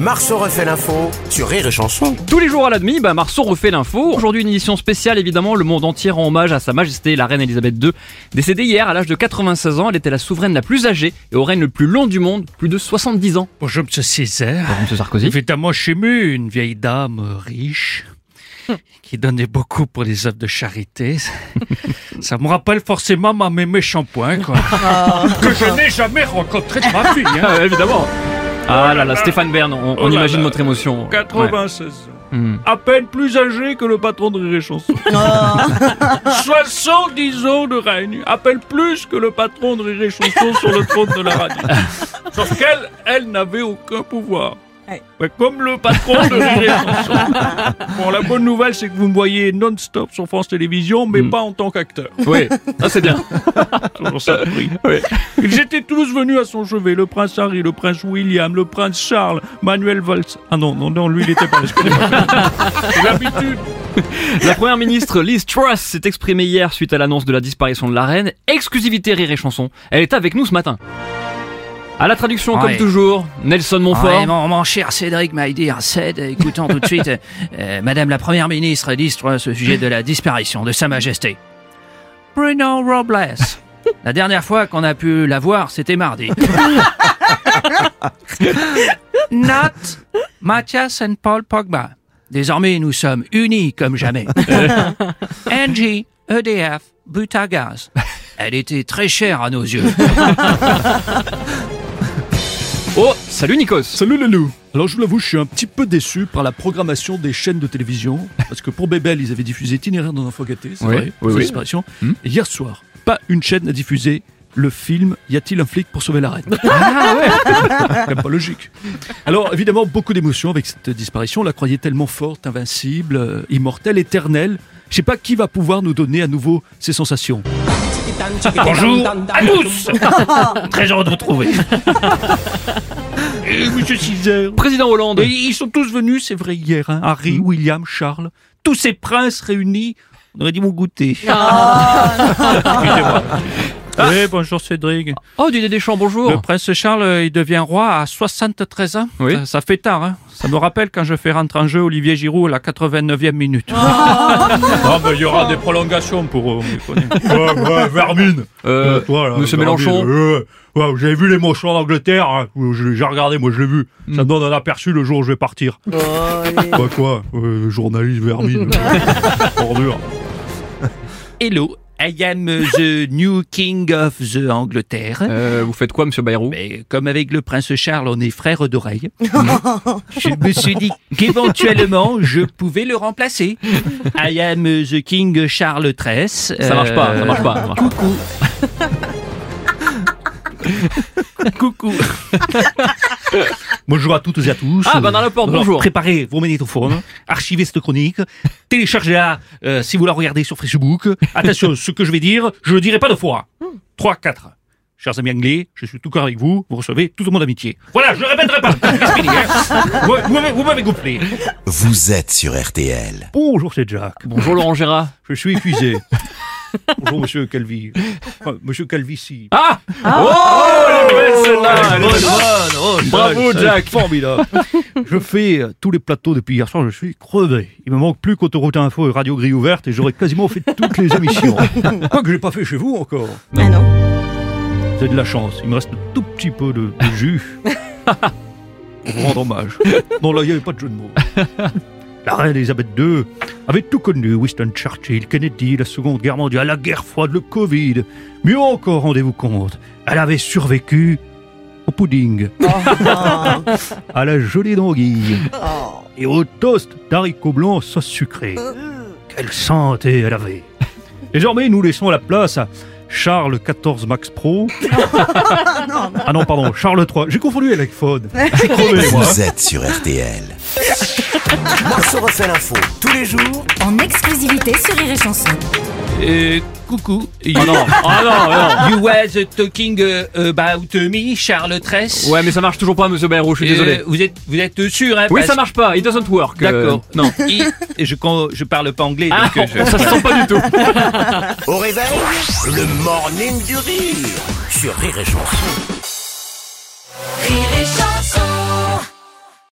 Marceau refait l'info sur Rire et Chanson. Tous les jours à la demi, bah Marceau refait l'info. Aujourd'hui, une édition spéciale, évidemment, le monde entier rend hommage à sa majesté, la reine Elisabeth II. Décédée hier à l'âge de 96 ans, elle était la souveraine la plus âgée et au règne le plus long du monde, plus de 70 ans. Bonjour, monsieur Césaire. Bonjour, monsieur Sarkozy. Évidemment, chez moi, une vieille dame riche qui donnait beaucoup pour les œuvres de charité. Ça me rappelle forcément ma mémé shampoing, quoi. que je n'ai jamais rencontré de ma fille. hein. Ah, évidemment. Ah là là, Stéphane Bern, on, on Oh imagine là. votre émotion. 96 ans. Hmm. À peine plus âgé que le patron de Rire et Chanson. 70 ans de règne. À peine plus que le patron de Rire et Chanson sur le trône de la radio. Sauf qu'elle, elle n'avait aucun pouvoir. Ouais, comme le patron de Rire et Chanson. Bon, la bonne nouvelle, c'est que vous me voyez non-stop sur France Télévisions, mais Hmm. pas en tant qu'acteur. Oui, ça c'est bien. Oui. Ils étaient tous venus à son chevet. Le prince Harry, le prince William, le prince Charles, Manuel Valls. Ah non, non, non, lui, il était pas là. excusez-moi. J'ai l'habitude. La première ministre Liz Truss s'est exprimée hier suite à l'annonce de la disparition de la reine. Exclusivité Rire et Chanson. Elle est avec nous ce matin. À la traduction, comme Ouais. toujours, Nelson Montfort. Ouais, mon, mon cher Cédric dear Ced, écoutons tout de suite euh, Madame la Première ministre dit au sujet de la disparition de Sa Majesté. Bruno Robles. La dernière fois qu'on a pu la voir, c'était mardi. Not Mathias and Paul Pogba. Désormais, nous sommes unis comme jamais. Angie, EDF, Butagaz. Elle était très chère à nos yeux. Salut Nikos. Salut les loups Alors je vous l'avoue, je suis un petit peu déçu par la programmation des chaînes de télévision, parce que pour Bébel, ils avaient diffusé Itinéraire d'un enfant gâté, c'est Oui, vrai, pour oui. Hmm. Et hier soir, pas une chaîne n'a diffusé le film Y a-t-il un flic pour sauver la reine? Ah ouais. Même pas logique. Alors évidemment, beaucoup d'émotions avec cette disparition. On la croyait tellement forte, invincible, euh, immortelle, éternelle. Je sais pas qui va pouvoir nous donner à nouveau ces sensations. Bonjour à tous Très heureux de vous retrouver. Et Monsieur Césaire Président Hollande. Et ils sont tous venus, c'est vrai, hier. hein. Harry, William, Charles. Tous ces princes réunis. On aurait dit mon goûter. Oui, bonjour Cédric. Oh, Didier Deschamps, bonjour. Le prince Charles, euh, il devient roi à 73 ans. Oui. Ça, ça fait tard, hein. Ça me rappelle quand je fais rentrer en jeu Olivier Giroud à la 89e minute. Non, mais il y aura des prolongations pour eux, on les connaît. Ouais, ouais, Vermine. Euh, toi, là, Monsieur Vermine, Mélenchon. euh, ouais, vous avez vu l'émotion en Angleterre hein Je- J'ai regardé, moi je l'ai vu. Ça me donne un aperçu le jour où je vais partir. Quoi, quoi euh, Journaliste Vermine. Ordure. Hello, I am the new king of the Angleterre. Euh, vous faites quoi, monsieur Bayrou? Mais comme avec le prince Charles, on est frères d'oreille, je me suis dit qu'éventuellement, je pouvais le remplacer. I am the king Charles XIII. Ça marche pas, ça marche pas. ça marche pas. Coucou. Bonjour à toutes et à tous. Ah, Bernard Laporte, Alors, bonjour. Préparez vos magnétophones, archivez cette chronique, téléchargez-la euh, si vous la regardez sur Facebook. Attention, ce que je vais dire, je le dirai pas deux fois. 3, 4. Chers amis anglais, je suis tout cœur avec vous, vous recevez tout mon amitié. Voilà, je ne répéterai pas. C'est fini, hein. Vous- vous m'avez- vous m'avez gonflé. Vous êtes sur RTL. Bonjour, c'est Jack. Bonjour Laurent Gérard. Je suis épuisé. Bonjour, monsieur Calvi. Enfin, monsieur Calvici. Ah Oh, elle est belle celle-là elle est bonne, oh, Bravo, ça, Jack. Formidable. je fais euh, tous les plateaux depuis hier soir, je suis crevé. Il me manque plus qu'Autoroute Info et Radio Grille Ouverte et j'aurais quasiment fait toutes les émissions. Quoi que j'ai pas fait chez vous encore. Ah non. C'est de la chance. Il me reste un tout petit peu de, de jus. Pour vous rendre hommage. Non, là, il n'y avait pas de jeu de mots. La reine Elisabeth II avait tout connu. Winston Churchill, Kennedy, la Seconde Guerre mondiale, la guerre froide, le Covid. Mieux encore, rendez-vous compte, elle avait survécu pudding, à la gelée d'anguille et au toast d'haricots blancs sauce sucrée. Quelle santé elle avait Désormais, nous laissons la place à Charles XIV Max Pro. ah non, pardon, Charles III. J'ai confondu avec crevé, moi. Vous êtes sur RTL. Marceau refait l'info tous les jours En exclusivité sur Rire et Chanson. Euh, coucou. Oh non, oh non, non. You was talking uh, about me, Charles Tress. Ouais, mais ça marche toujours pas, monsieur Bayrou, je suis désolé. Euh, vous êtes, vous êtes sûr, hein Oui, parce- ça marche pas, it doesn't work. euh, D'accord. non. Et- et je, je parle pas anglais, Ah, donc je... ça se sent pas du tout. Au réveil, le morning du rire sur Rire et Chanson.